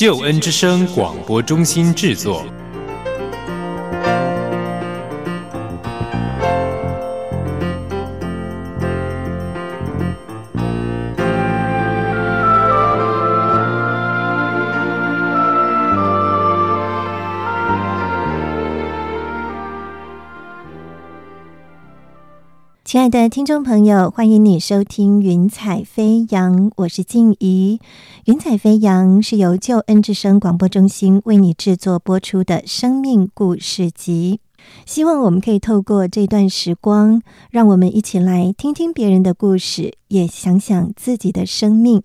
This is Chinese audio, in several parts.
救恩之声广播中心制作。听众朋友，欢迎你收听《云彩飞扬》，我是静怡。《云彩飞扬》是由旧恩之声广播中心为你制作播出的生命故事集。希望我们可以透过这段时光，让我们一起来听听别人的故事，也想想自己的生命。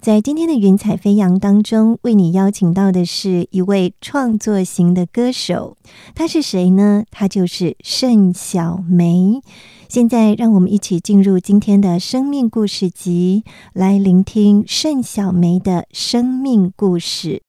在今天的《云彩飞扬》当中，为你邀请到的是一位创作型的歌手，他是谁呢？他就是盛小梅。现在，让我们一起进入今天的生命故事集，来聆听盛小梅的生命故事。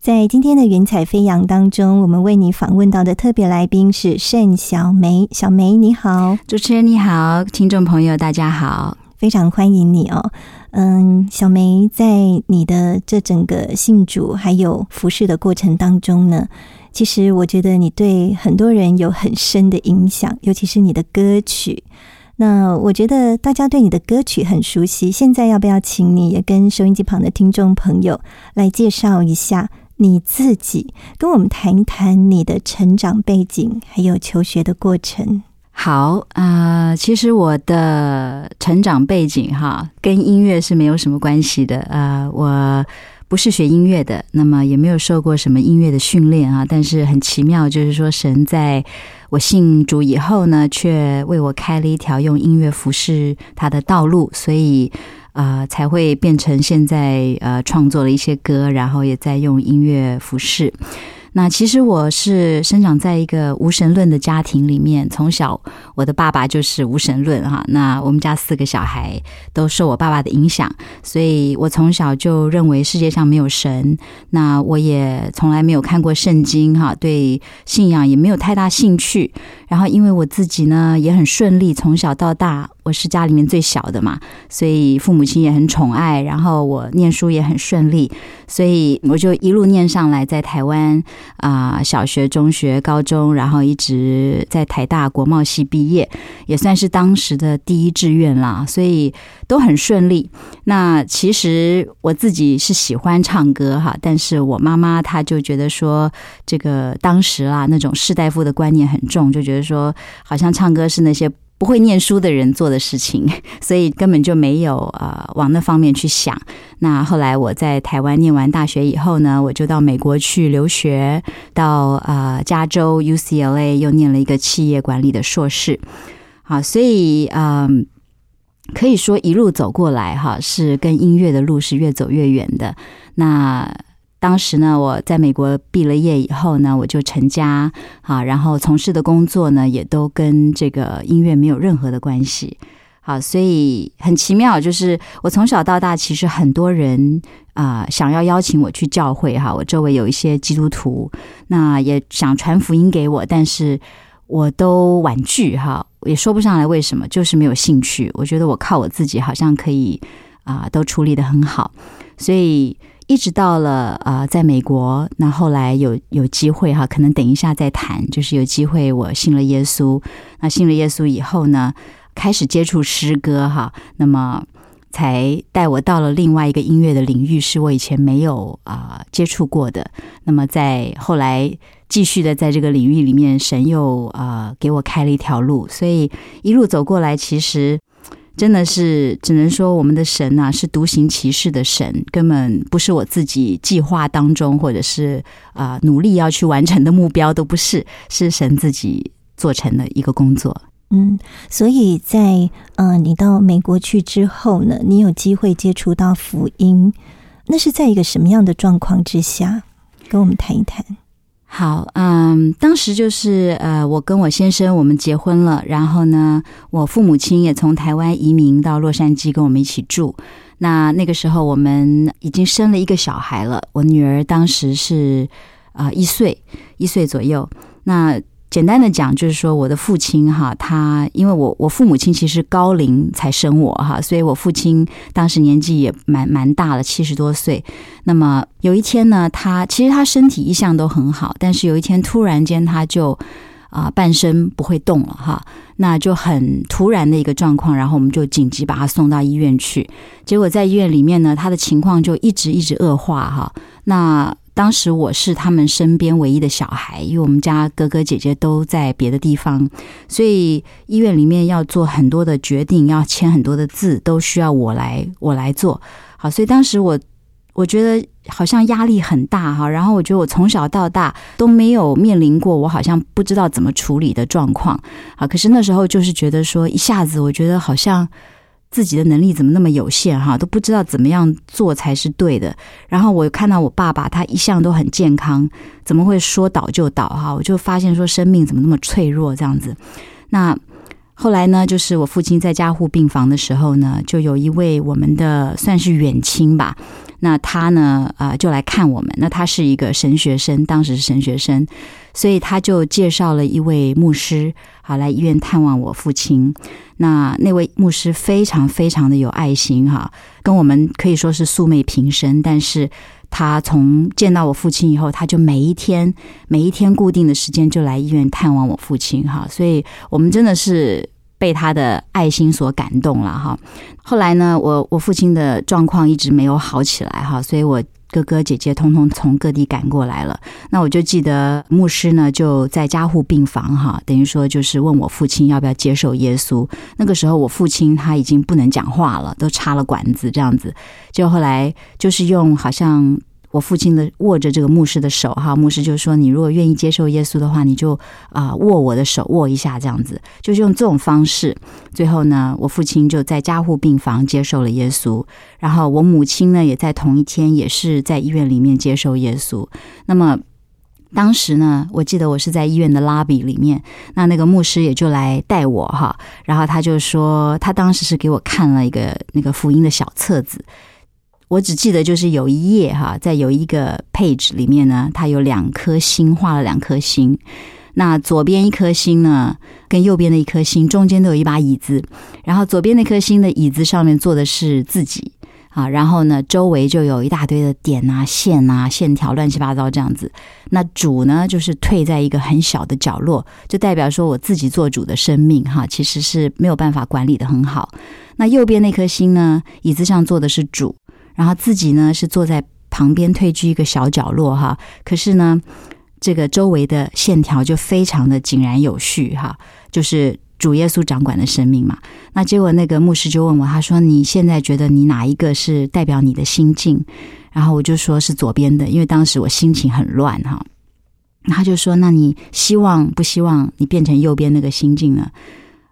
在今天的云彩飞扬当中，我们为你访问到的特别来宾是盛小梅。小梅，你好，主持人你好，听众朋友大家好，非常欢迎你哦。嗯，小梅，在你的这整个信主还有服饰的过程当中呢，其实我觉得你对很多人有很深的影响，尤其是你的歌曲。那我觉得大家对你的歌曲很熟悉，现在要不要请你也跟收音机旁的听众朋友来介绍一下？你自己跟我们谈一谈你的成长背景，还有求学的过程。好啊，其实我的成长背景哈，跟音乐是没有什么关系的啊。我不是学音乐的，那么也没有受过什么音乐的训练啊。但是很奇妙，就是说神在我信主以后呢，却为我开了一条用音乐服侍他的道路，所以。啊，才会变成现在呃，创作了一些歌，然后也在用音乐服饰。那其实我是生长在一个无神论的家庭里面，从小我的爸爸就是无神论哈。那我们家四个小孩都受我爸爸的影响，所以我从小就认为世界上没有神。那我也从来没有看过圣经哈，对信仰也没有太大兴趣。然后因为我自己呢也很顺利，从小到大。是家里面最小的嘛，所以父母亲也很宠爱，然后我念书也很顺利，所以我就一路念上来，在台湾啊，小学、中学、高中，然后一直在台大国贸系毕业，也算是当时的第一志愿啦，所以都很顺利。那其实我自己是喜欢唱歌哈，但是我妈妈她就觉得说，这个当时啊那种士大夫的观念很重，就觉得说好像唱歌是那些。不会念书的人做的事情，所以根本就没有呃往那方面去想。那后来我在台湾念完大学以后呢，我就到美国去留学，到呃加州 UCLA 又念了一个企业管理的硕士。好，所以嗯，可以说一路走过来哈，是跟音乐的路是越走越远的。那。当时呢，我在美国毕了业以后呢，我就成家啊，然后从事的工作呢，也都跟这个音乐没有任何的关系。好，所以很奇妙，就是我从小到大，其实很多人啊想要邀请我去教会哈，我周围有一些基督徒，那也想传福音给我，但是我都婉拒哈，也说不上来为什么，就是没有兴趣。我觉得我靠我自己好像可以啊，都处理的很好，所以。一直到了啊，在美国，那后来有有机会哈，可能等一下再谈。就是有机会，我信了耶稣。那信了耶稣以后呢，开始接触诗歌哈，那么才带我到了另外一个音乐的领域，是我以前没有啊接触过的。那么在后来继续的在这个领域里面，神又呃给我开了一条路，所以一路走过来，其实真的是只能说我们的神呐、是独行其事的神，根本不是我自己计划当中或者是啊、努力要去完成的目标都不是，是神自己做成的一个工作。嗯，所以在呃，你到美国去之后呢，你有机会接触到福音，那是在一个什么样的状况之下？跟我们谈一谈。好，嗯，当时就是呃，我跟我先生我们结婚了，然后呢，我父母亲也从台湾移民到洛杉矶跟我们一起住。那那个时候我们已经生了一个小孩了，我女儿当时是啊、一岁，一岁左右。那简单的讲，就是说我的父亲哈，他因为我我父母亲其实高龄才生我哈，所以我父亲当时年纪也蛮蛮大了，七十多岁。那么有一天呢，他其实他身体一向都很好，但是有一天突然间他就啊、半身不会动了哈，那就很突然的一个状况，然后我们就紧急把他送到医院去。结果在医院里面呢，他的情况就一直一直恶化哈。那当时我是他们身边唯一的小孩，因为我们家哥哥姐姐都在别的地方，所以医院里面要做很多的决定，要签很多的字，都需要我来我来做。好，所以当时我我觉得好像压力很大哈，然后我觉得我从小到大都没有面临过我好像不知道怎么处理的状况啊。可是那时候就是觉得说，一下子我觉得好像自己的能力怎么那么有限哈，都不知道怎么样做才是对的。然后我看到我爸爸他一向都很健康，怎么会说倒就倒哈？我就发现说生命怎么那么脆弱这样子。那后来呢，就是我父亲在加护病房的时候呢，就有一位我们的算是远亲吧，那他呢，啊、就来看我们。那他是一个神学生，当时是神学生，所以他就介绍了一位牧师，好来医院探望我父亲。那那位牧师非常非常的有爱心哈，跟我们可以说是素昧平生，但是他从见到我父亲以后，他就每一天每一天固定的时间就来医院探望我父亲哈，所以我们真的是被他的爱心所感动了哈。后来呢，我我父亲的状况一直没有好起来哈，所以我哥哥姐姐通通从各地赶过来了。那我就记得牧师呢就在加护病房哈，等于说就是问我父亲要不要接受耶稣。那个时候我父亲他已经不能讲话了，都插了管子这样子。就后来就是用好像。我父亲的握着这个牧师的手哈，牧师就说：“你如果愿意接受耶稣的话，你就啊、握我的手握一下，这样子，就是用这种方式。最后呢，我父亲就在加护病房接受了耶稣，然后我母亲呢也在同一天也是在医院里面接受耶稣。那么当时呢，我记得我是在医院的拉比里面，那那个牧师也就来带我哈，然后他就说，他当时是给我看了一个那个福音的小册子。我只记得就是有一页哈，在有一个 page 里面呢，它有两颗星，画了两颗星。那左边一颗星呢，跟右边的一颗星中间都有一把椅子，然后左边那颗星的椅子上面坐的是自己啊，然后呢，周围就有一大堆的点啊、线啊、线条乱七八糟这样子。那主呢，就是退在一个很小的角落，就代表说我自己做主的生命哈，其实是没有办法管理的很好。那右边那颗星呢，椅子上坐的是主。然后自己呢是坐在旁边退居一个小角落哈，可是呢，这个周围的线条就非常的井然有序哈，就是主耶稣掌管的生命嘛。那结果那个牧师就问我，他说：“你现在觉得你哪一个是代表你的心境？”然后我就说是左边的，因为当时我心情很乱哈。他就说：“那你希望不希望你变成右边那个心境呢？”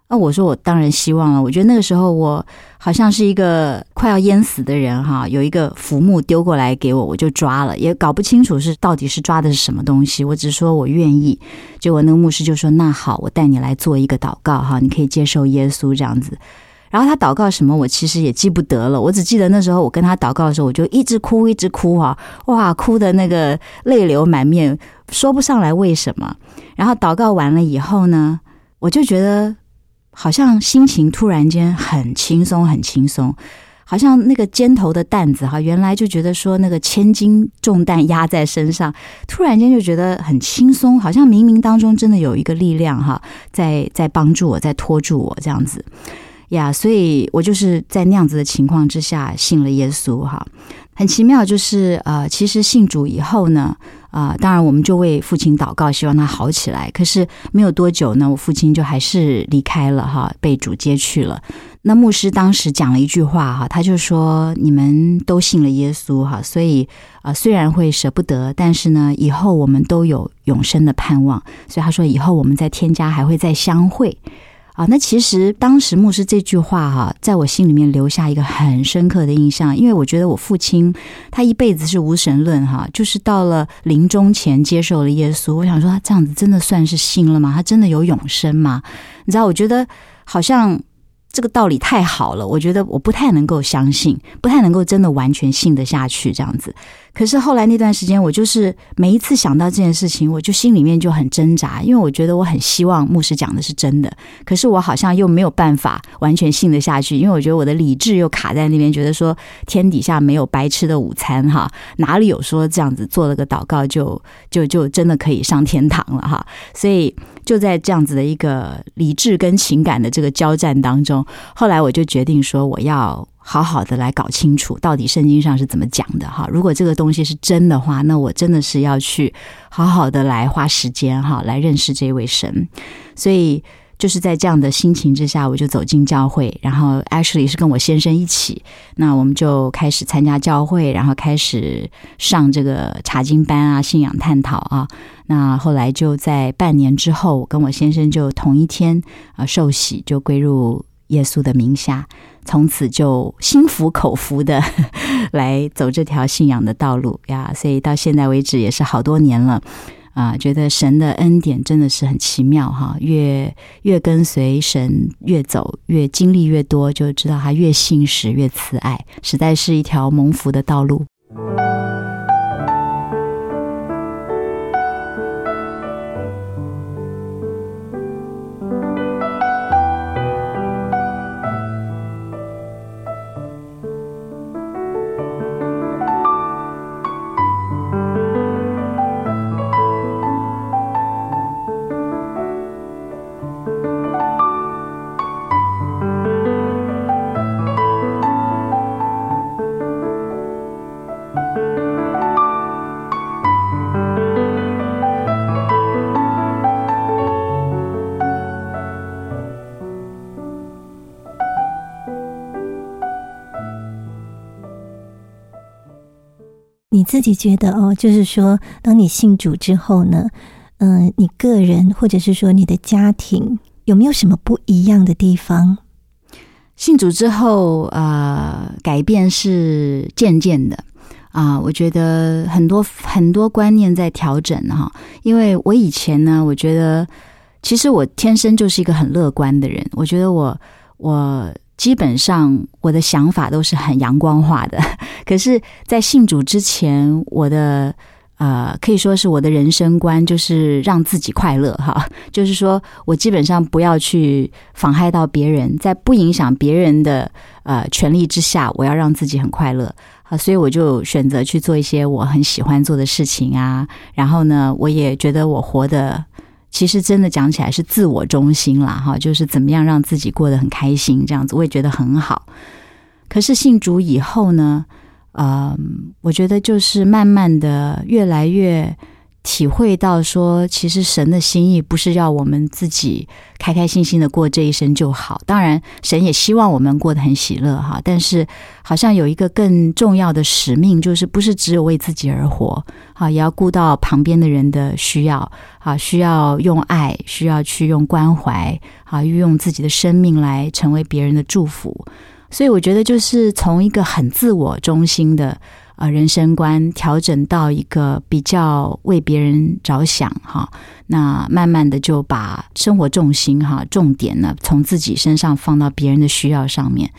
啊，我说我当然希望了。我觉得那个时候我好像是一个快要淹死的人哈，有一个浮木丢过来给我，我就抓了，也搞不清楚是到底是抓的是什么东西。我只说我愿意。结果那个牧师就说：“那好，我带你来做一个祷告哈，你可以接受耶稣这样子。”然后他祷告什么，我其实也记不得了。我只记得那时候我跟他祷告的时候，我就一直哭，一直哭啊，哇，哭的那个泪流满面，说不上来为什么。然后祷告完了以后呢，我就觉得。好像心情突然间很轻松，很轻松，好像那个肩头的担子哈，原来就觉得说那个千斤重担压在身上，突然间就觉得很轻松，好像冥冥当中真的有一个力量哈，在在帮助我，在拖住我这样子呀，所以我就是在那样子的情况之下信了耶稣哈。很奇妙，就是呃，其实信主以后呢，啊、当然我们就为父亲祷告，希望他好起来。可是没有多久呢，我父亲就还是离开了哈，被主接去了。那牧师当时讲了一句话哈，他就说：“你们都信了耶稣哈，所以啊、虽然会舍不得，但是呢，以后我们都有永生的盼望。所以他说，以后我们在天家还会再相会。”啊，那其实当时牧师这句话哈、在我心里面留下一个很深刻的印象，因为我觉得我父亲他一辈子是无神论哈、就是到了临终前接受了耶稣。我想说，他这样子真的算是信了吗？他真的有永生吗？你知道，我觉得好像这个道理太好了，我觉得我不太能够相信，不太能够真的完全信得下去这样子。可是后来那段时间，我就是每一次想到这件事情，我就心里面就很挣扎，因为我觉得我很希望牧师讲的是真的，可是我好像又没有办法完全信得下去，因为我觉得我的理智又卡在那边，觉得说天底下没有白吃的午餐哈，哪里有说这样子做了个祷告就就就真的可以上天堂了哈？所以就在这样子的一个理智跟情感的这个交战当中，后来我就决定说我要。好好的来搞清楚，到底圣经上是怎么讲的哈。如果这个东西是真的话，那我真的是要去好好的来花时间哈，来认识这位神。所以就是在这样的心情之下，我就走进教会，然后 Ashley 是跟我先生一起，那我们就开始参加教会，然后开始上这个查经班啊，信仰探讨啊。那后来就在半年之后，我跟我先生就同一天啊受洗，就归入耶稣的名下。从此就心服口服的 来走这条信仰的道路呀，所以到现在为止也是好多年了啊，觉得神的恩典真的是很奇妙哈，越越跟随神越走，越经历越多，就知道他越信实越慈爱，实在是一条蒙福的道路。自己觉得哦，就是说，当你信主之后呢，嗯、你个人或者是说你的家庭有没有什么不一样的地方？信主之后，呃，改变是渐渐的啊、我觉得很多很多观念在调整哈。因为我以前呢，我觉得其实我天生就是一个很乐观的人，我觉得我我基本上我的想法都是很阳光化的。可是，在信主之前，我的呃，可以说是我的人生观就是让自己快乐哈，就是说我基本上不要去妨害到别人，在不影响别人的呃权利之下，我要让自己很快乐啊，所以我就选择去做一些我很喜欢做的事情啊。然后呢，我也觉得我活的其实真的讲起来是自我中心啦哈，就是怎么样让自己过得很开心，这样子我也觉得很好。可是信主以后呢，呃，我觉得就是慢慢的越来越体会到说，其实神的心意不是要我们自己开开心心的过这一生就好。当然，神也希望我们过得很喜乐哈，但是好像有一个更重要的使命，就是不是只有为自己而活，啊，也要顾到旁边的人的需要，啊，需要用爱，需要去用关怀，啊，运用自己的生命来成为别人的祝福。所以我觉得，就是从一个很自我中心的呃人生观，调整到一个比较为别人着想哈，那慢慢的就把生活重心哈重点呢从自己身上放到别人的需要上面。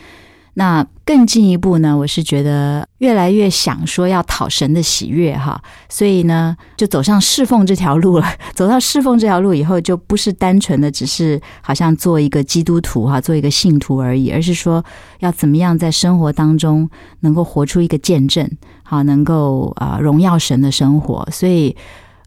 那更进一步呢，我是觉得越来越想说要讨神的喜悦哈，所以呢，就走上侍奉这条路了。走到侍奉这条路以后，就不是单纯的只是好像做一个基督徒哈，做一个信徒而已，而是说要怎么样在生活当中能够活出一个见证，好，能够啊、呃荣耀神的生活。所以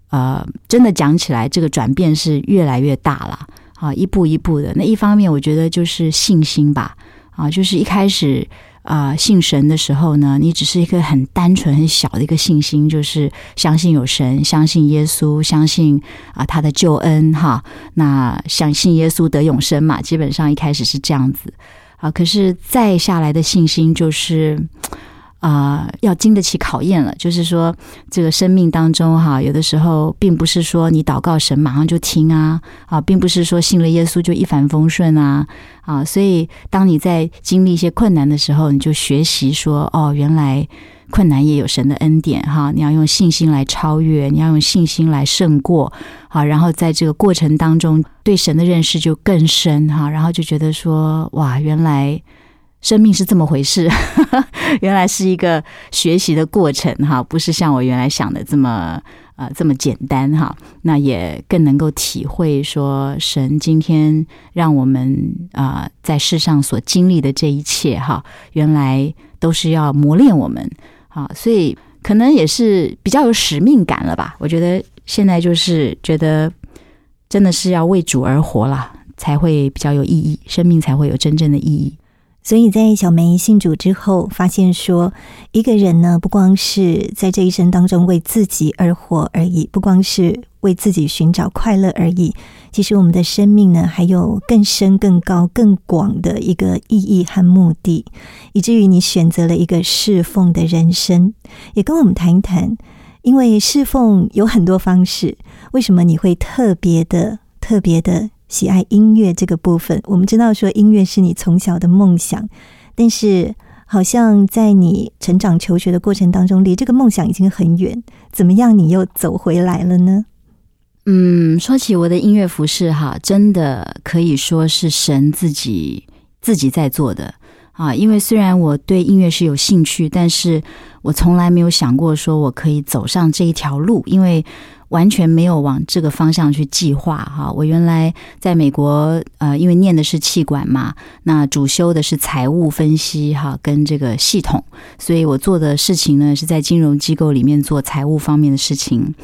呃，真的讲起来，这个转变是越来越大了啊，一步一步的。那一方面，我觉得就是信心吧。啊，就是一开始啊、信神的时候呢，你只是一个很单纯、很小的一个信心，就是相信有神，相信耶稣，相信啊、他的救恩哈。那相信耶稣得永生嘛，基本上一开始是这样子啊。可是再下来的信心就是。啊、要经得起考验了。就是说，这个生命当中哈，有的时候并不是说你祷告神马上就听啊，啊，并不是说信了耶稣就一帆风顺啊，啊，所以当你在经历一些困难的时候，你就学习说，哦，原来困难也有神的恩典哈，你要用信心来超越，你要用信心来胜过，好，然后在这个过程当中对神的认识就更深哈，然后就觉得说，哇，原来。生命是这么回事，原来是一个学习的过程哈，不是像我原来想的这么呃这么简单哈。那也更能够体会说，神今天让我们啊、在世上所经历的这一切哈，原来都是要磨练我们啊，所以可能也是比较有使命感了吧。我觉得现在就是觉得真的是要为主而活啦，才会比较有意义，生命才会有真正的意义。所以在小梅信主之后，发现说，一个人呢，不光是在这一生当中为自己而活而已，不光是为自己寻找快乐而已。其实我们的生命呢，还有更深、更高、更广的一个意义和目的，以至于你选择了一个侍奉的人生。也跟我们谈一谈，因为侍奉有很多方式，为什么你会特别的、特别的？喜爱音乐这个部分，我们知道说音乐是你从小的梦想，但是好像在你成长求学的过程当中，离这个梦想已经很远。怎么样，你又走回来了呢？嗯，说起我的音乐服饰哈，真的可以说是神自己自己在做的啊。因为虽然我对音乐是有兴趣，但是我从来没有想过说我可以走上这一条路，因为完全没有往这个方向去计划哈。我原来在美国呃，因为念的是气管嘛，那主修的是财务分析哈，跟这个系统，所以我做的事情呢是在金融机构里面做财务方面的事情。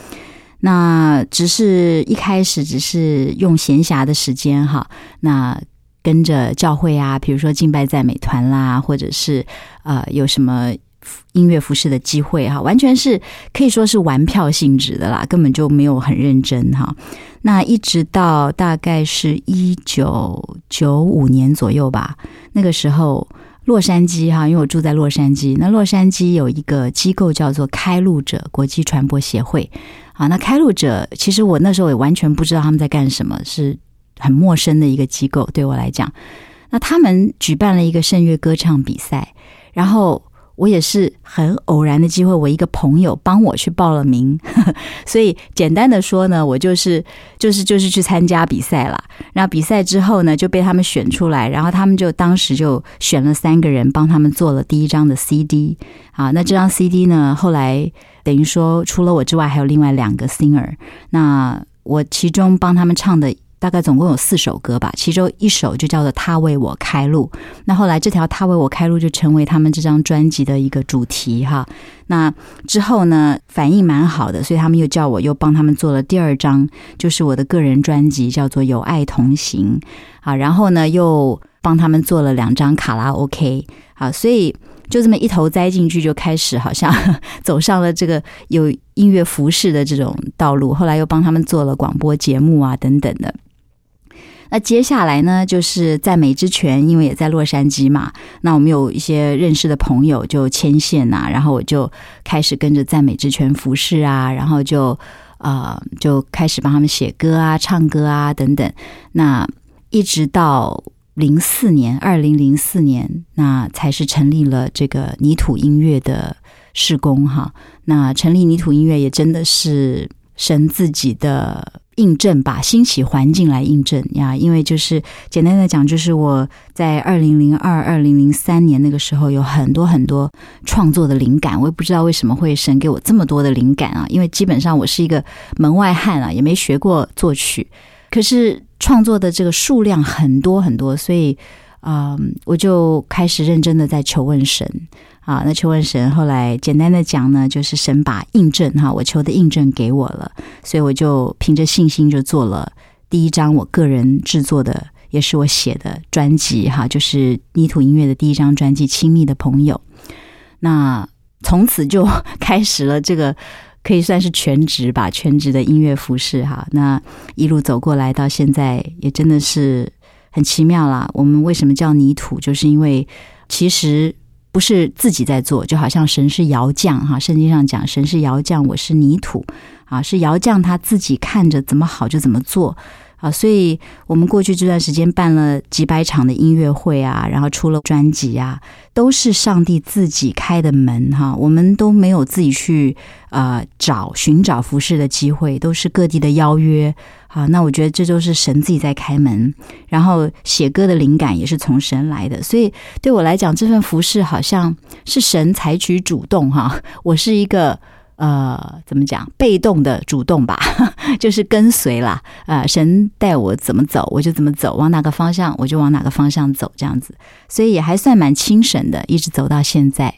那只是一开始只是用闲暇的时间哈，那跟着教会啊，比如说敬拜赞美团啦，或者是呃有什么音乐服饰的机会哈，完全是可以说是玩票性质的啦，根本就没有很认真哈。那一直到大概是一九九五年左右吧，那个时候。洛杉矶哈，因为我住在洛杉矶，那洛杉矶有一个机构叫做开路者国际传播协会啊。那开路者其实我那时候也完全不知道他们在干什么，是很陌生的一个机构对我来讲。那他们举办了一个圣乐歌唱比赛，然后我也是很偶然的机会，我一个朋友帮我去报了名，所以简单的说呢，我就是就是就是去参加比赛啦。然后比赛之后呢，就被他们选出来，然后他们就当时就选了三个人，帮他们做了第一张的 CD 啊。那这张 CD 呢，后来等于说除了我之外，还有另外两个 singer。那我其中帮他们唱的。大概总共有四首歌吧，其中一首就叫做《他为我开路》。那后来这条《他为我开路》就成为他们这张专辑的一个主题哈。那之后呢，反应蛮好的，所以他们又叫我又帮他们做了第二张，就是我的个人专辑，叫做《有爱同行》啊。然后呢，又帮他们做了两张卡拉 OK 啊，所以。就这么一头栽进去，就开始好像 走上了这个有音乐服饰的这种道路。后来又帮他们做了广播节目啊，等等的。那接下来呢，就是在美之泉，因为也在洛杉矶嘛，那我们有一些认识的朋友就牵线呐、然后我就开始跟着赞美之泉服饰啊，然后就呃就开始帮他们写歌啊、唱歌啊等等。那一直到。零四年，二零零四年，那才是成立了这个泥土音乐的施工哈。那成立泥土音乐也真的是神自己的印证吧，兴起环境来印证呀。因为就是简单的讲，就是我在二零零二、二零零三年那个时候有很多很多创作的灵感，我也不知道为什么会神给我这么多的灵感啊。因为基本上我是一个门外汉啊，也没学过作曲，可是。创作的这个数量很多很多，所以啊、嗯，我就开始认真的在求问神啊。那求问神，后来简单的讲呢，就是神把印证哈，我求的印证给我了，所以我就凭着信心就做了第一张我个人制作的也是我写的专辑哈，就是泥土音乐的第一张专辑《亲密的朋友》。那从此就 开始了这个可以算是全职吧，全职的音乐服饰哈。那一路走过来到现在，也真的是很奇妙啦。我们为什么叫泥土？就是因为其实不是自己在做，就好像神是窑匠哈。圣经上讲，神是窑匠，我是泥土啊，是窑匠他自己看着怎么好就怎么做。啊，所以我们过去这段时间办了几百场的音乐会啊，然后出了专辑啊，都是上帝自己开的门哈，我们都没有自己去呃找寻找服饰的机会，都是各地的邀约啊。那我觉得这都是神自己在开门，然后写歌的灵感也是从神来的，所以对我来讲，这份服饰好像是神采取主动哈，我是一个。呃，怎么讲？被动的主动吧，就是跟随啦。啊，神带我怎么走，我就怎么走；往哪个方向，我就往哪个方向走，这样子。所以也还算蛮清神的，一直走到现在。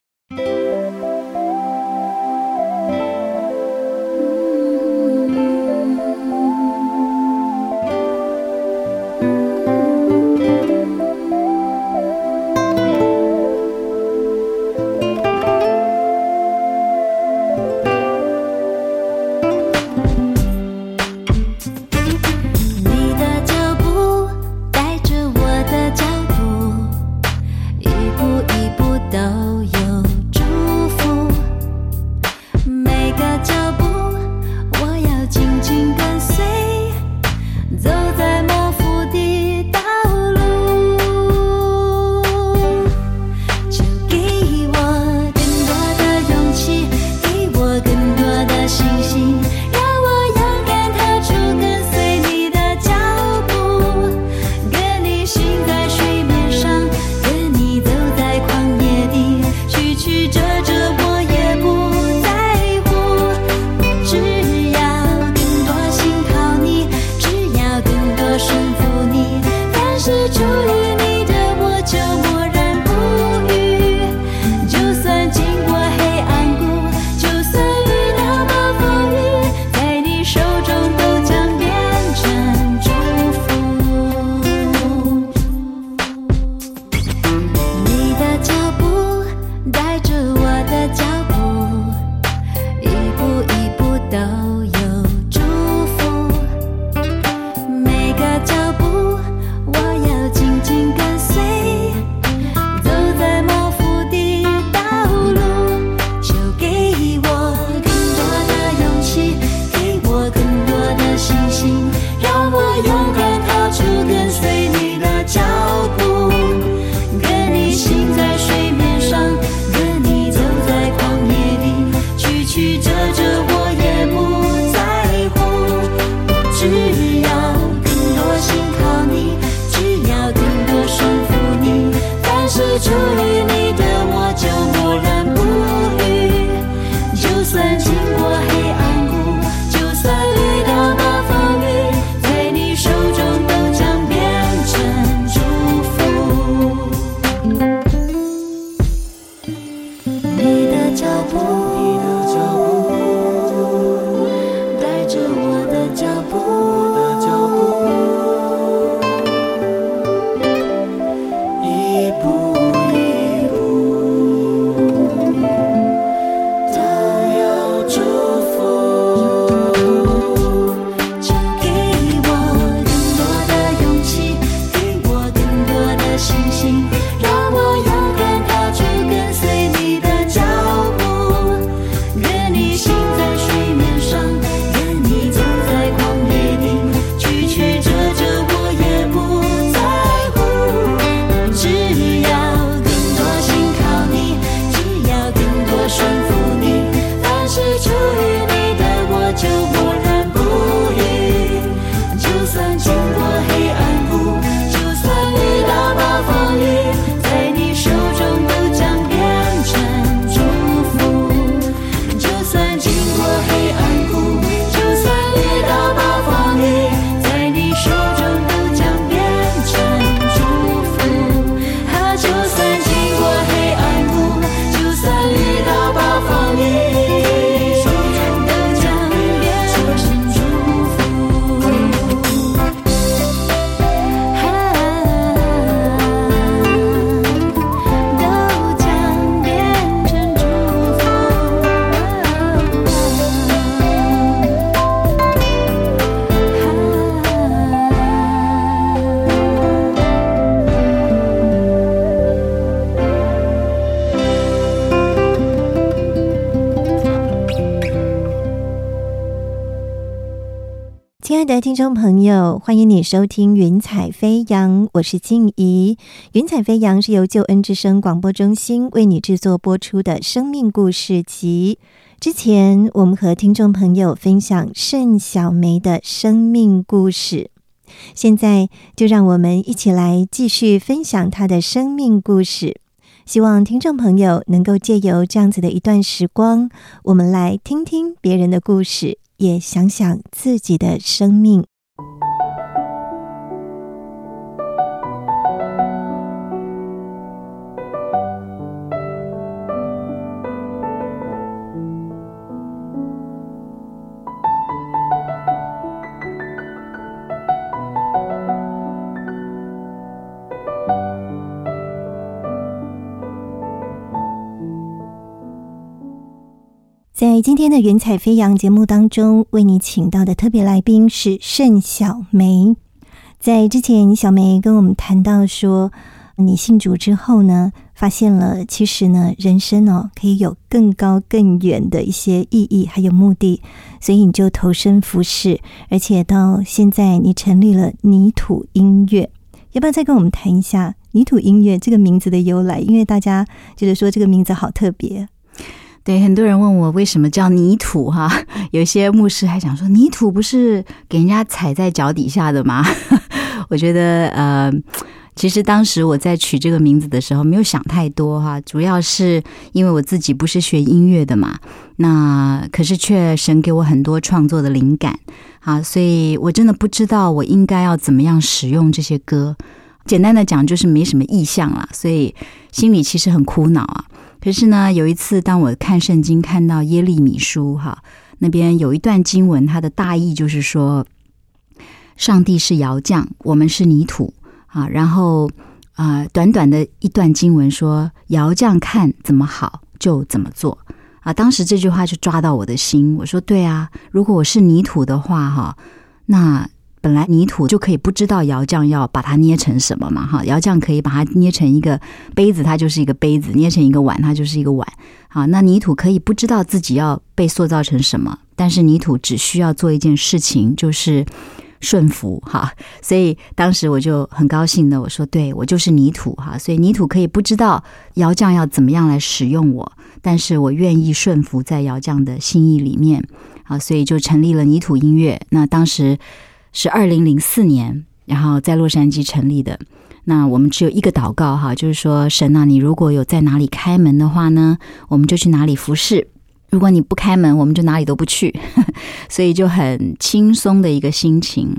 听众朋友，欢迎你收听《云彩飞扬》，我是静怡。《云彩飞扬》是由救恩之声广播中心为你制作播出的生命故事集。之前我们和听众朋友分享盛小梅的生命故事，现在就让我们一起来继续分享她的生命故事。希望听众朋友能够借由这样子的一段时光，我们来听听别人的故事。也想想自己的生命。今天的云彩飞扬节目当中，为你请到的特别来宾是盛小梅。在之前，小梅跟我们谈到说，你信主之后呢，发现了其实呢，人生哦可以有更高更远的一些意义还有目的，所以你就投身服饰，而且到现在你成立了泥土音乐。要不要再跟我们谈一下泥土音乐这个名字的由来？因为大家觉得说这个名字好特别。对，很多人问我为什么叫泥土哈，有些牧师还讲说泥土不是给人家踩在脚底下的吗？我觉得呃，其实当时我在取这个名字的时候没有想太多哈，主要是因为我自己不是学音乐的嘛，那可是却神给我很多创作的灵感啊，所以我真的不知道我应该要怎么样使用这些歌。简单的讲就是没什么意向了，所以心里其实很苦恼啊。可是呢，有一次当我看圣经看到耶利米书哈那边有一段经文，它的大意就是说，上帝是窑匠，我们是泥土啊。然后啊，短短的一段经文说，窑匠看怎么好就怎么做啊。当时这句话就抓到我的心，我说对啊，如果我是泥土的话哈，那。本来泥土就可以不知道窑匠要把它捏成什么嘛，哈，窑匠可以把它捏成一个杯子，它就是一个杯子；捏成一个碗，它就是一个碗。好，那泥土可以不知道自己要被塑造成什么，但是泥土只需要做一件事情，就是顺服，哈。所以当时我就很高兴的，我说：“对我就是泥土，哈。”所以泥土可以不知道窑匠要怎么样来使用我，但是我愿意顺服在窑匠的心意里面，啊，所以就成立了泥土音乐。那当时。是二零零四年，然后在洛杉矶成立的。那我们只有一个祷告哈，就是说神啊，你如果有在哪里开门的话呢，我们就去哪里服侍；如果你不开门，我们就哪里都不去。所以就很轻松的一个心情，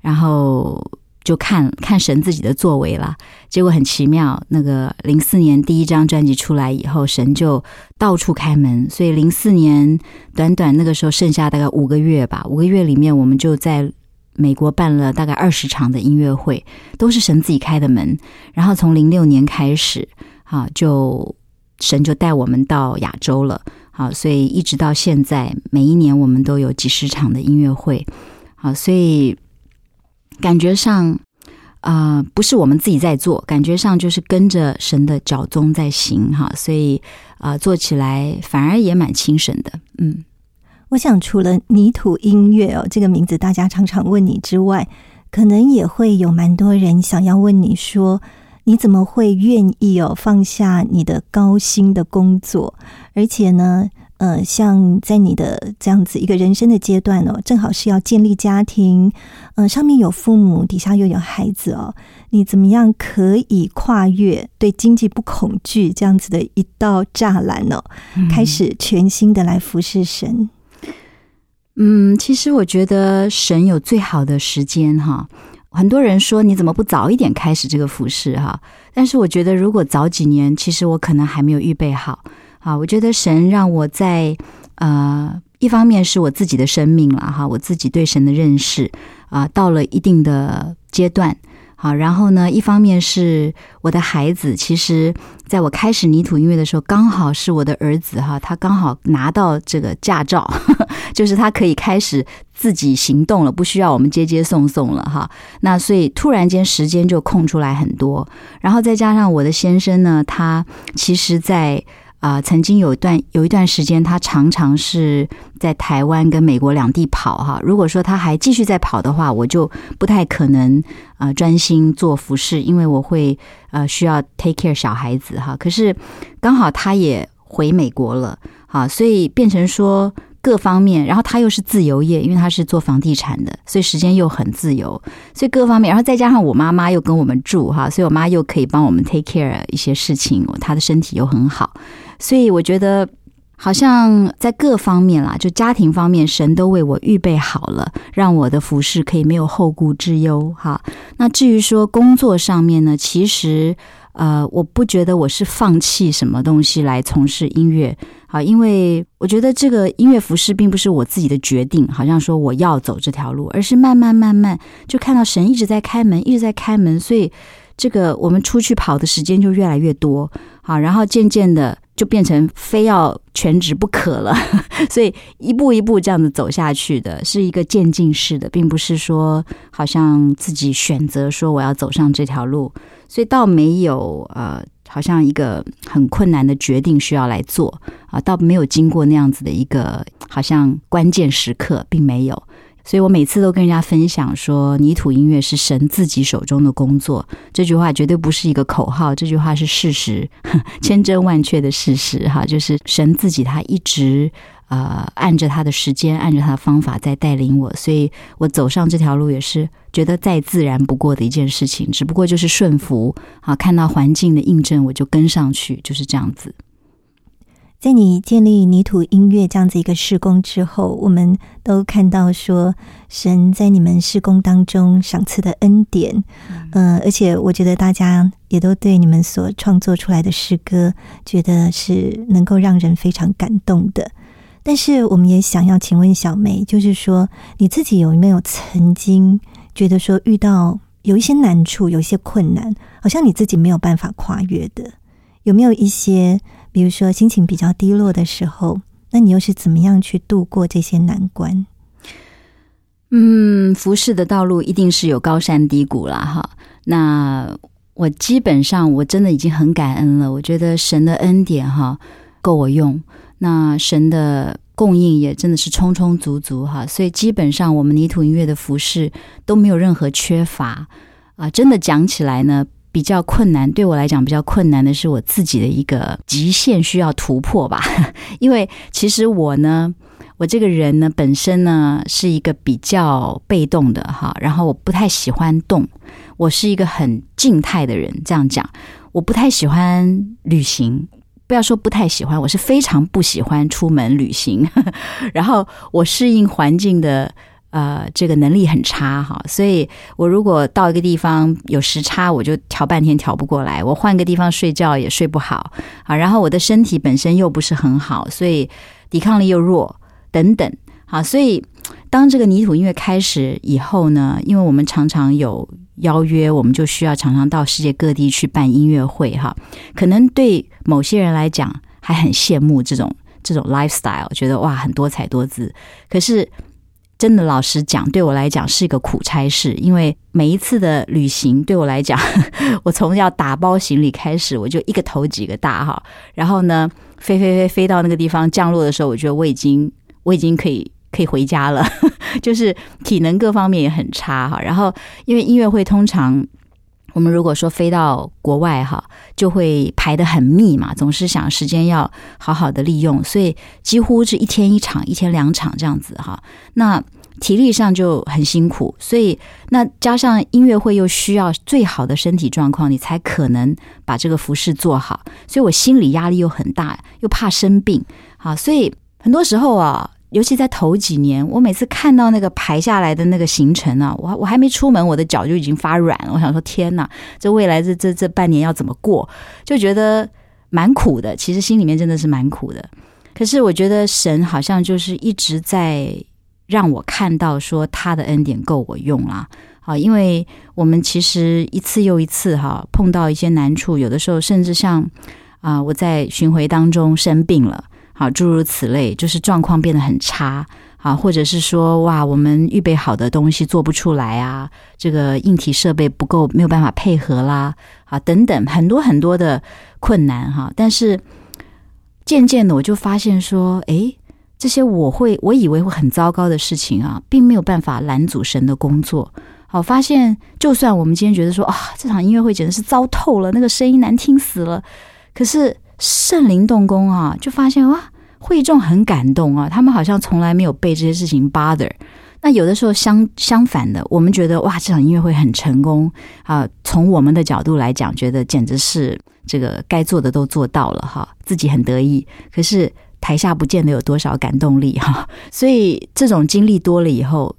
然后就看看神自己的作为了。结果很奇妙，那个零四年第一张专辑出来以后，神就到处开门。所以零四年短短那个时候剩下大概五个月吧，五个月里面我们就在。美国办了大概二十场的音乐会，都是神自己开的门。然后从零六年开始，啊，就神就带我们到亚洲了，好，所以一直到现在，每一年我们都有几十场的音乐会，好，所以感觉上啊，不是我们自己在做，感觉上就是跟着神的脚踪在行，哈，所以啊，做起来反而也蛮轻省的，嗯。我想，除了泥土音乐哦这个名字大家常常问你之外，可能也会有蛮多人想要问你说，你怎么会愿意哦放下你的高薪的工作，而且呢，呃，像在你的这样子一个人生的阶段哦，正好是要建立家庭，呃，上面有父母，底下又有孩子哦，你怎么样可以跨越对经济不恐惧这样子的一道栅栏呢？开始全新的来服侍神。嗯，嗯其实我觉得神有最好的时间哈。很多人说你怎么不早一点开始这个服饰哈？但是我觉得如果早几年，其实我可能还没有预备好啊。我觉得神让我在呃，一方面是我自己的生命了哈，我自己对神的认识啊，到了一定的阶段。好，然后呢？一方面是我的孩子，其实在我开始泥土音乐的时候，刚好是我的儿子哈，他刚好拿到这个驾照，就是他可以开始自己行动了，不需要我们接接送送了哈。那所以突然间时间就空出来很多，然后再加上我的先生呢，他其实在啊、曾经有一段有一段时间，他常常是在台湾跟美国两地跑哈。如果说他还继续在跑的话，我就不太可能啊专心做服饰，因为我会呃需要 take care 小孩子哈。可是刚好他也回美国了，啊，所以变成说。各方面，然后他又是自由业，因为他是做房地产的，所以时间又很自由，所以各方面，然后再加上我妈妈又跟我们住哈，所以我妈又可以帮我们 take care 一些事情，她的身体又很好，所以我觉得好像在各方面啦，就家庭方面，神都为我预备好了，让我的服饰可以没有后顾之忧哈。那至于说工作上面呢，其实呃，我不觉得我是放弃什么东西来从事音乐。啊，因为我觉得这个音乐服饰并不是我自己的决定，好像说我要走这条路，而是慢慢慢慢就看到神一直在开门，一直在开门，所以这个我们出去跑的时间就越来越多。好，然后渐渐的就变成非要全职不可了，所以一步一步这样子走下去的，是一个渐进式的，并不是说好像自己选择说我要走上这条路，所以倒没有呃。好像一个很困难的决定需要来做啊，倒没有经过那样子的一个好像关键时刻，并没有。所以我每次都跟人家分享说，泥土音乐是神自己手中的工作。这句话绝对不是一个口号，这句话是事实，千真万确的事实。哈，就是神自己他一直。呃，按着他的时间，按着他的方法在带领我，所以我走上这条路也是觉得再自然不过的一件事情，只不过就是顺服啊，看到环境的印证，我就跟上去，就是这样子。在你建立泥土音乐这样子一个施工之后，我们都看到说神在你们施工当中赏赐的恩典，嗯，而且我觉得大家也都对你们所创作出来的诗歌，觉得是能够让人非常感动的。但是，我们也想要请问小梅，就是说，你自己有没有曾经觉得说遇到有一些难处、有一些困难，好像你自己没有办法跨越的？有没有一些，比如说心情比较低落的时候，那你又是怎么样去度过这些难关？嗯，服饰的道路一定是有高山低谷啦，哈。那我基本上我真的已经很感恩了，我觉得神的恩典哈够我用。那神的供应也真的是充充足足哈，所以基本上我们泥土音乐的服饰都没有任何缺乏啊。真的讲起来呢，比较困难，对我来讲比较困难的是我自己的一个极限需要突破吧。因为其实我呢，我这个人呢本身呢是一个比较被动的哈，然后我不太喜欢动，我是一个很静态的人。这样讲，我不太喜欢旅行。不要说不太喜欢，我是非常不喜欢出门旅行。然后我适应环境的呃这个能力很差哈，所以我如果到一个地方有时差，我就调半天调不过来。我换个地方睡觉也睡不好啊。然后我的身体本身又不是很好，所以抵抗力又弱等等。好，所以当这个泥土音乐开始以后呢，因为我们常常有。邀约，我们就需要常常到世界各地去办音乐会哈。可能对某些人来讲还很羡慕这种这种 lifestyle，觉得哇很多彩多姿。可是真的老实讲，对我来讲是一个苦差事，因为每一次的旅行对我来讲，我从要打包行李开始，我就一个头几个大哈。然后呢，飞飞飞飞到那个地方降落的时候，我觉得我已经我已经可以。可以回家了，就是体能各方面也很差哈。然后因为音乐会通常我们如果说飞到国外哈，就会排的很密嘛，总是想时间要好好的利用，所以几乎是一天一场，一天两场这样子哈。那体力上就很辛苦，所以那加上音乐会又需要最好的身体状况，你才可能把这个服饰做好。所以我心理压力又很大，又怕生病啊，所以很多时候啊。尤其在头几年，我每次看到那个排下来的那个行程啊，我我还没出门，我的脚就已经发软了。我想说，天哪，这未来这这这半年要怎么过？就觉得蛮苦的。其实心里面真的是蛮苦的。可是我觉得神好像就是一直在让我看到，说他的恩典够我用啦。好，因为我们其实一次又一次哈碰到一些难处，有的时候甚至像啊，我在巡回当中生病了。好，诸如此类，就是状况变得很差，啊，或者是说，哇，我们预备好的东西做不出来啊，这个硬体设备不够，没有办法配合啦，啊，等等，很多很多的困难哈。但是渐渐的我就发现说，诶，这些我会我以为会很糟糕的事情啊，并没有办法拦阻神的工作。好，发现就算我们今天觉得说啊，这场音乐会简直是糟透了，那个声音难听死了，可是圣灵动工啊，就发现哇，会众很感动啊，他们好像从来没有被这些事情 bother。那有的时候相相反的，我们觉得哇，这场音乐会很成功啊，从我们的角度来讲，觉得简直是这个该做的都做到了哈，自己很得意。可是台下不见得有多少感动力哈，所以这种经历多了以后。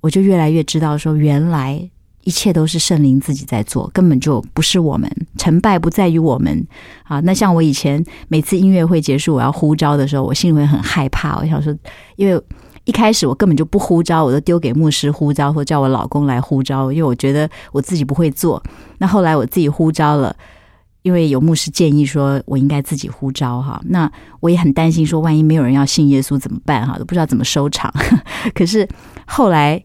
我就越来越知道，说原来一切都是圣灵自己在做，根本就不是我们成败不在于我们啊。那像我以前每次音乐会结束，我要呼召的时候，我心里会很害怕。我想说，因为一开始我根本就不呼召，我都丢给牧师呼召，或叫我老公来呼召，因为我觉得我自己不会做。那后来我自己呼召了，因为有牧师建议说我应该自己呼召哈。那我也很担心，说万一没有人要信耶稣怎么办哈？都不知道怎么收场。可是后来。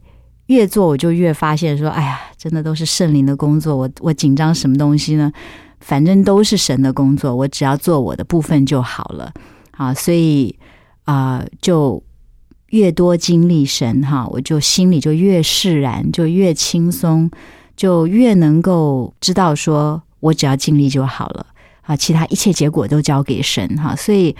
越做我就越发现说，哎呀，真的都是圣灵的工作。我我紧张什么东西呢？反正都是神的工作，我只要做我的部分就好了。啊，所以啊，就越多经历神哈，我就心里就越释然，就越轻松，就越能够知道说我只要尽力就好了。啊，其他一切结果都交给神哈。所以，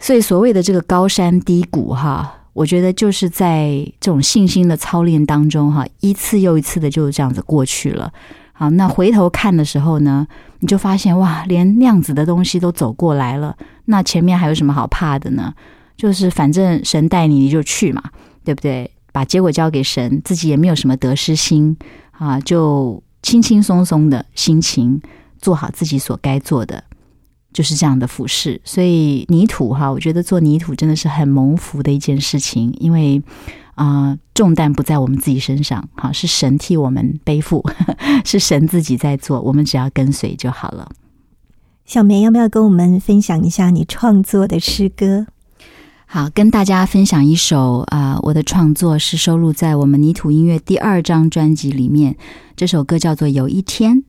所以所谓的这个高山低谷哈。我觉得就是在这种信心的操练当中，哈，一次又一次的就这样子过去了。好，那回头看的时候呢，你就发现哇，连那样子的东西都走过来了，那前面还有什么好怕的呢？就是反正神带你，你就去嘛，对不对？把结果交给神，自己也没有什么得失心啊，就轻轻松松的心情做好自己所该做的。就是这样的服饰，所以泥土哈，我觉得做泥土真的是很蒙福的一件事情，因为啊，重担不在我们自己身上，哈，是神替我们背负，是神自己在做，我们只要跟随就好了。小梅要不要跟我们分享一下你创作的诗歌？好，跟大家分享一首啊，我的创作是收录在我们泥土音乐第二张专辑里面，这首歌叫做《有一天》。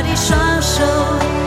他的双手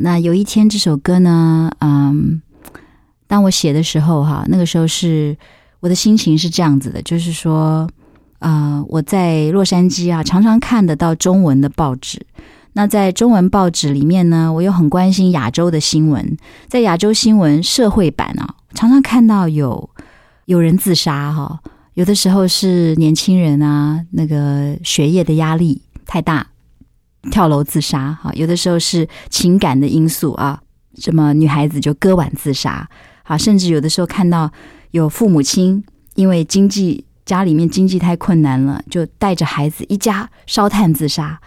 那有一天这首歌呢，嗯，当我写的时候哈，那个时候是我的心情是这样子的，就是说，啊、我在洛杉矶啊，常常看得到中文的报纸。那在中文报纸里面呢，我又很关心亚洲的新闻，在亚洲新闻社会版啊，常常看到有有人自杀哈，有的时候是年轻人啊，那个学业的压力太大，跳楼自杀哈，有的时候是情感的因素啊，什么女孩子就割腕自杀啊，甚至有的时候看到有父母亲因为经济家里面经济太困难了，就带着孩子一家烧炭自杀。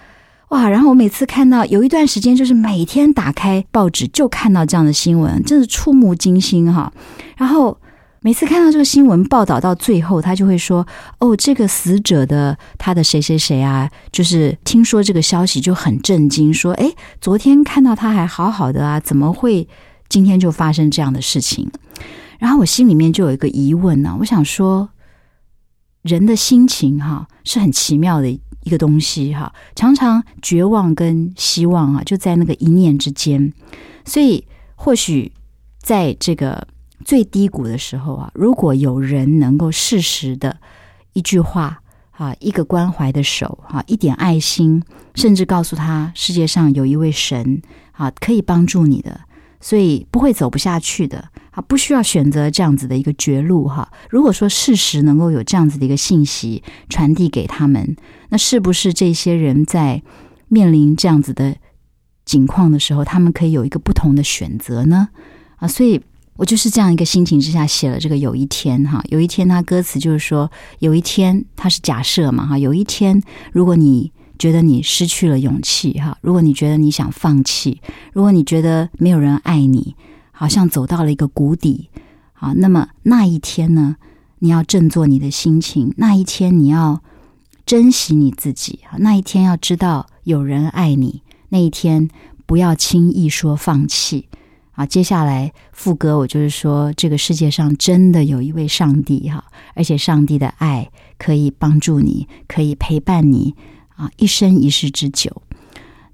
哇！然后我每次看到有一段时间，就是每天打开报纸就看到这样的新闻，真是触目惊心哈。然后每次看到这个新闻报道到最后，他就会说：“哦，这个死者的他的谁谁谁啊，就是听说这个消息就很震惊，说：哎，昨天看到他还好好的啊，怎么会今天就发生这样的事情？”然后我心里面就有一个疑问呢、我想说，人的心情哈是很奇妙的一个东西哈，常常绝望跟希望啊就在那个一念之间，所以或许在这个最低谷的时候啊，如果有人能够适时的一句话啊，一个关怀的手啊，一点爱心，甚至告诉他世界上有一位神啊，可以帮助你的，所以不会走不下去的啊，不需要选择这样子的一个绝路哈。如果说适时能够有这样子的一个信息传递给他们，那是不是这些人在面临这样子的境况的时候，他们可以有一个不同的选择呢？啊，所以我就是这样一个心情之下写了这个有一天哈，有一天他歌词就是说有一天他是假设嘛哈，有一天如果你觉得你失去了勇气哈，如果你觉得你想放弃，如果你觉得没有人爱你，好像走到了一个谷底啊，那么那一天呢，你要振作你的心情，那一天你要珍惜你自己啊，那一天要知道有人爱你，那一天不要轻易说放弃。啊，接下来副歌我就是说，这个世界上真的有一位上帝哈，而且上帝的爱可以帮助你，可以陪伴你啊一生一世之久。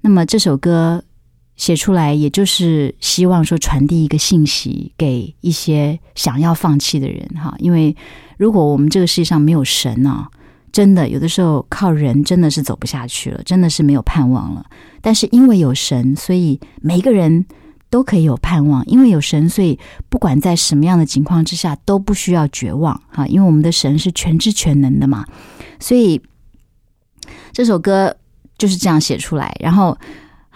那么这首歌写出来，也就是希望说传递一个信息给一些想要放弃的人哈，因为如果我们这个世界上没有神呢，真的有的时候靠人真的是走不下去了，真的是没有盼望了。但是因为有神，所以每一个人。都可以有盼望，因为有神，所以不管在什么样的情况之下都不需要绝望哈。因为我们的神是全知全能的嘛，所以这首歌就是这样写出来。然后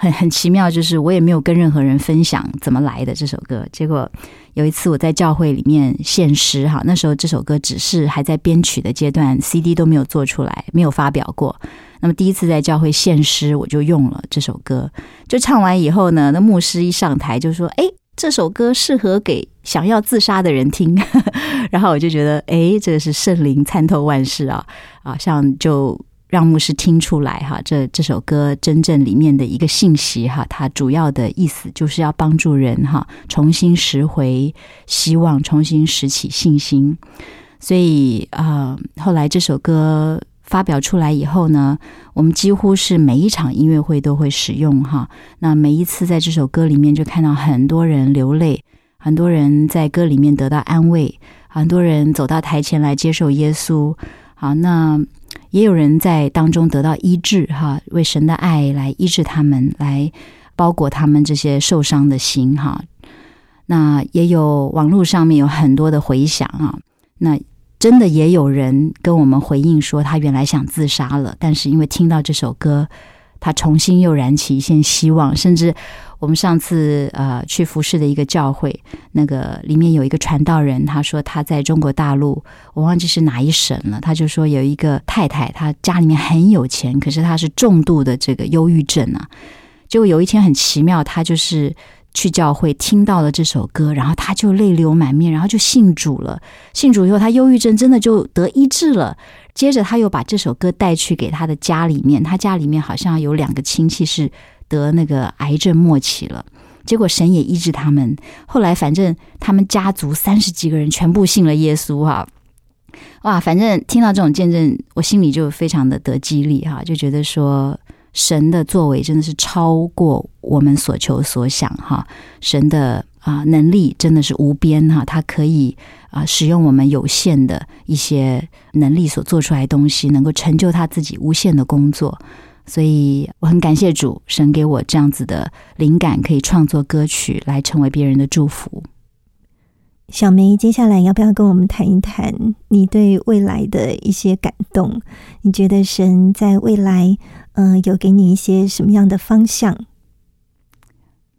很很奇妙，就是我也没有跟任何人分享怎么来的这首歌。结果有一次我在教会里面献诗哈，那时候这首歌只是还在编曲的阶段，CD 都没有做出来，没有发表过。那么第一次在教会献诗，我就用了这首歌。就唱完以后呢，那牧师一上台就说：“哎，这首歌适合给想要自杀的人听。” 然后我就觉得：“哎，这个是圣灵参透万事啊！”啊，像就让牧师听出来哈，这这首歌真正里面的一个信息哈，它主要的意思就是要帮助人哈，重新拾回希望，重新拾起信心。所以啊，后来这首歌。发表出来以后呢，我们几乎是每一场音乐会都会使用哈。那每一次在这首歌里面，就看到很多人流泪，很多人在歌里面得到安慰，很多人走到台前来接受耶稣。好，那也有人在当中得到医治哈，为神的爱来医治他们，来包裹他们这些受伤的心哈。那也有网络上面有很多的回响啊，那。真的也有人跟我们回应说，他原来想自杀了，但是因为听到这首歌，他重新又燃起一线希望。甚至我们上次呃去服侍的一个教会，那个里面有一个传道人，他说他在中国大陆，我忘记是哪一省了，他就说有一个太太，她家里面很有钱，可是她是重度的这个忧郁症啊。结果有一天很奇妙，他就是。去教会听到了这首歌，然后他就泪流满面，然后就信主了。信主以后，他忧郁症真的就得医治了。接着他又把这首歌带去给他的家里面，他家里面好像有两个亲戚是得那个癌症末期了。结果神也医治他们。后来反正他们家族三十几个人全部信了耶稣哈。哇，反正听到这种见证，我心里就非常的得激励哈，就觉得说。神的作为真的是超过我们所求所想哈，神的啊能力真的是无边哈，他可以啊使用我们有限的一些能力所做出来的东西，能够成就他自己无限的工作。所以我很感谢主神给我这样子的灵感，可以创作歌曲来成为别人的祝福。小梅，接下来要不要跟我们谈一谈你对未来的一些感动？你觉得神在未来？嗯，有给你一些什么样的方向？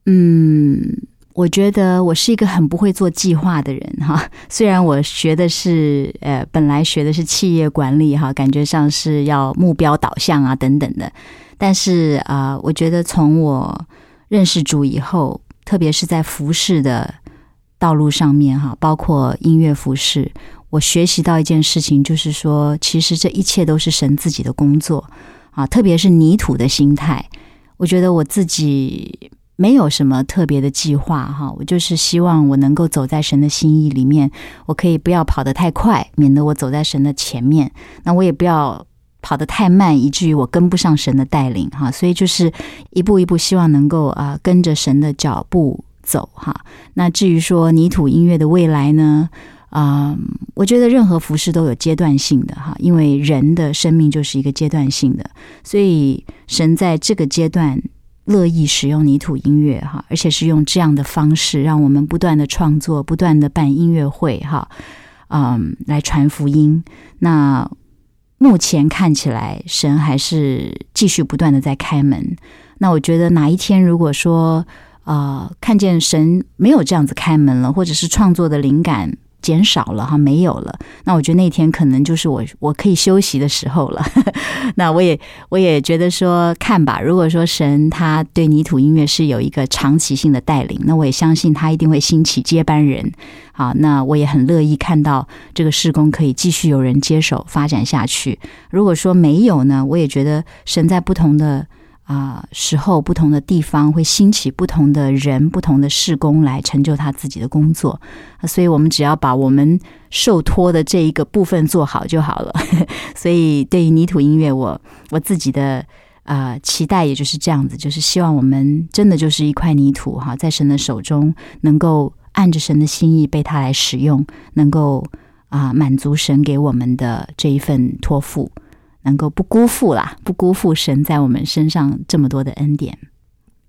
嗯，我觉得我是一个很不会做计划的人哈。虽然我学的是呃，本来学的是企业管理哈，感觉上是要目标导向啊等等的。但是啊，我觉得从我认识主以后，特别是在服饰的道路上面哈，包括音乐服饰，我学习到一件事情，就是说，其实这一切都是神自己的工作。啊，特别是泥土的心态，我觉得我自己没有什么特别的计划哈，我就是希望我能够走在神的心意里面，我可以不要跑得太快，免得我走在神的前面；那我也不要跑得太慢，以至于我跟不上神的带领哈。所以就是一步一步，希望能够啊跟着神的脚步走哈。那至于说泥土音乐的未来呢？啊，我觉得任何服饰都有阶段性的哈，因为人的生命就是一个阶段性的，所以神在这个阶段乐意使用泥土音乐哈，而且是用这样的方式，让我们不断的创作，不断的办音乐会哈，嗯，来传福音。那目前看起来，神还是继续不断的在开门。那我觉得哪一天如果说，呃看见神没有这样子开门了，或者是创作的灵感。减少了哈，没有了。那我觉得那天可能就是我我可以休息的时候了。那我也我也觉得说，看吧。如果说神他对泥土音乐是有一个长期性的带领，那我也相信他一定会兴起接班人。好，那我也很乐意看到这个施工可以继续有人接手发展下去。如果说没有呢，我也觉得神在不同的。啊，时候不同的地方会兴起不同的人、不同的事工来成就他自己的工作，所以我们只要把我们受托的这一个部分做好就好了。所以对于泥土音乐，我我自己的啊期待也就是这样子，就是希望我们真的就是一块泥土哈，在神的手中能够按着神的心意被他来使用，能够啊满足神给我们的这一份托付。能够不辜负啦，不辜负神在我们身上这么多的恩典。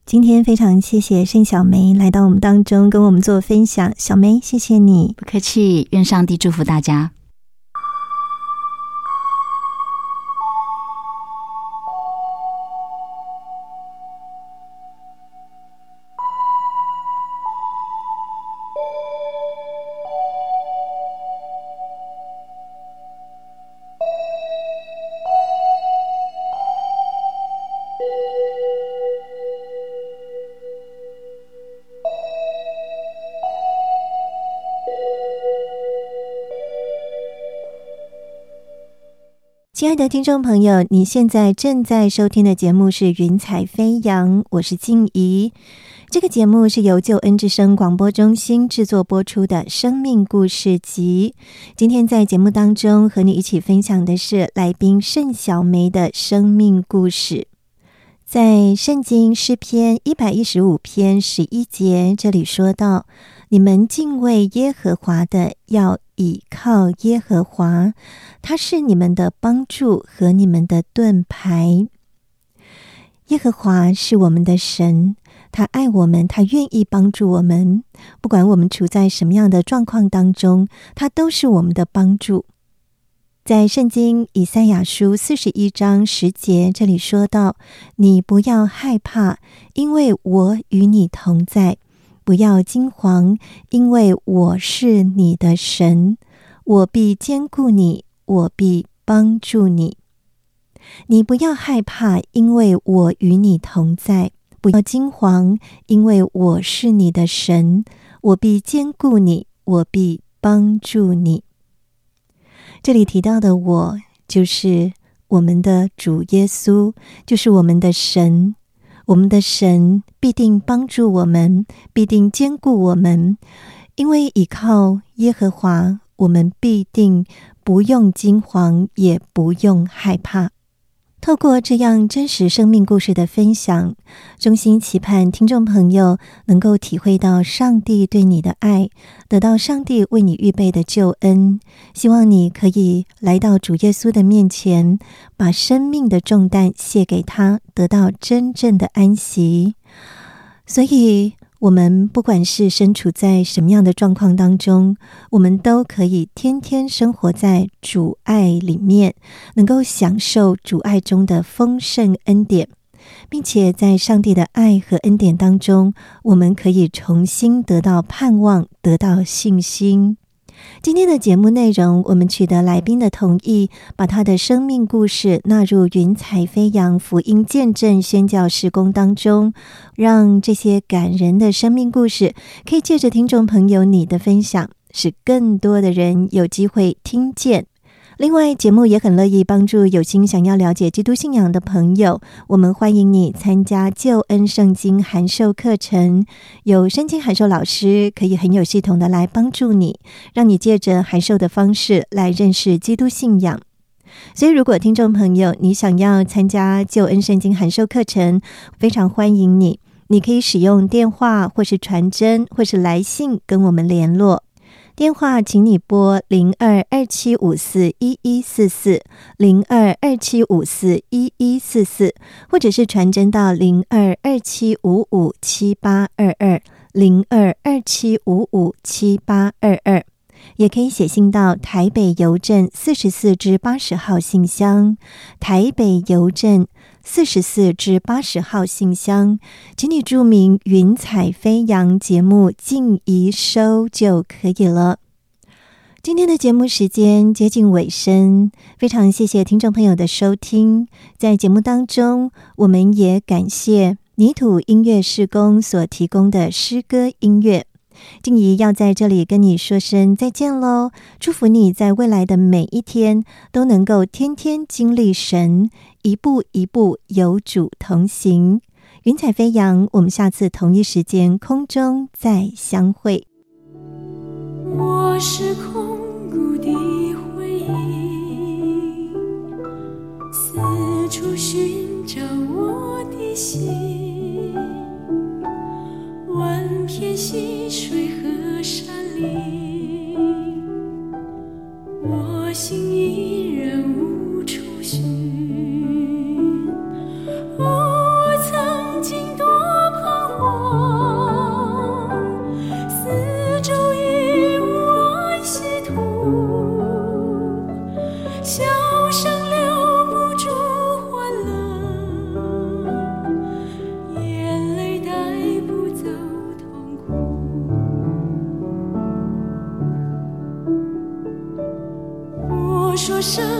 今天非常谢谢盛小梅来到我们当中，跟我们做分享。小梅，谢谢你，不客气。愿上帝祝福大家。亲爱的听众朋友，你现在正在收听的节目是《云彩飞扬》，我是静怡。这个节目是由救恩之声广播中心制作播出的生命故事集。今天在节目当中和你一起分享的是来宾盛小梅的生命故事。在圣经诗篇一百一十五篇十一节，这里说到：“你们敬畏耶和华的，要倚靠耶和华。”他是你们的帮助和你们的盾牌。耶和华是我们的神，他爱我们，他愿意帮助我们。不管我们处在什么样的状况当中，他都是我们的帮助。在圣经以赛亚书四十一章十节，这里说到：“你不要害怕，因为我与你同在；不要惊惶，因为我是你的神，我必坚固你。”我必帮助你，你不要害怕，因为我与你同在；不要惊惶，因为我是你的神，我必坚固你，我必帮助你。这里提到的我，就是我们的主耶稣，就是我们的神。我们的神必定帮助我们，必定坚固我们，因为依靠耶和华，我们必定。不用惊慌，也不用害怕。透过这样真实生命故事的分享，衷心期盼听众朋友能够体会到上帝对你的爱，得到上帝为你预备的救恩。希望你可以来到主耶稣的面前，把生命的重担卸给他，得到真正的安息。所以。我们不管是身处在什么样的状况当中，我们都可以天天生活在主爱里面，能够享受主爱中的丰盛恩典，并且在上帝的爱和恩典当中，我们可以重新得到盼望，得到信心。今天的节目内容，我们取得来宾的同意，把他的生命故事纳入“云彩飞扬”福音见证宣教施工当中，让这些感人的生命故事可以借着听众朋友你的分享，使更多的人有机会听见。另外，节目也很乐意帮助有心想要了解基督信仰的朋友。我们欢迎你参加救恩圣经函授课程，有圣经函授老师可以很有系统的来帮助你，让你借着函授的方式来认识基督信仰。所以，如果听众朋友你想要参加救恩圣经函授课程，非常欢迎你。你可以使用电话，或是传真，或是来信跟我们联络。电话，请你拨零二二七五四一一四四零二二七五四一一四四，或者是传真到零二二七五五七八二二零二二七五五七八二二。也可以写信到台北邮政四十四至八十号信箱。台北邮政四十四至八十号信箱，请你注明“云彩飞扬”节目静怡收就可以了。今天的节目时间接近尾声，非常谢谢听众朋友的收听。在节目当中，我们也感谢泥土音乐施工所提供的诗歌音乐。静怡要在这里跟你说声再见喽！祝福你在未来的每一天都能够天天经历神，一步一步有主同行。云彩飞扬，我们下次同一时间空中再相会。我是空谷的回忆，四处寻找我的心，万片溪水和山林，我心依然无处寻。伤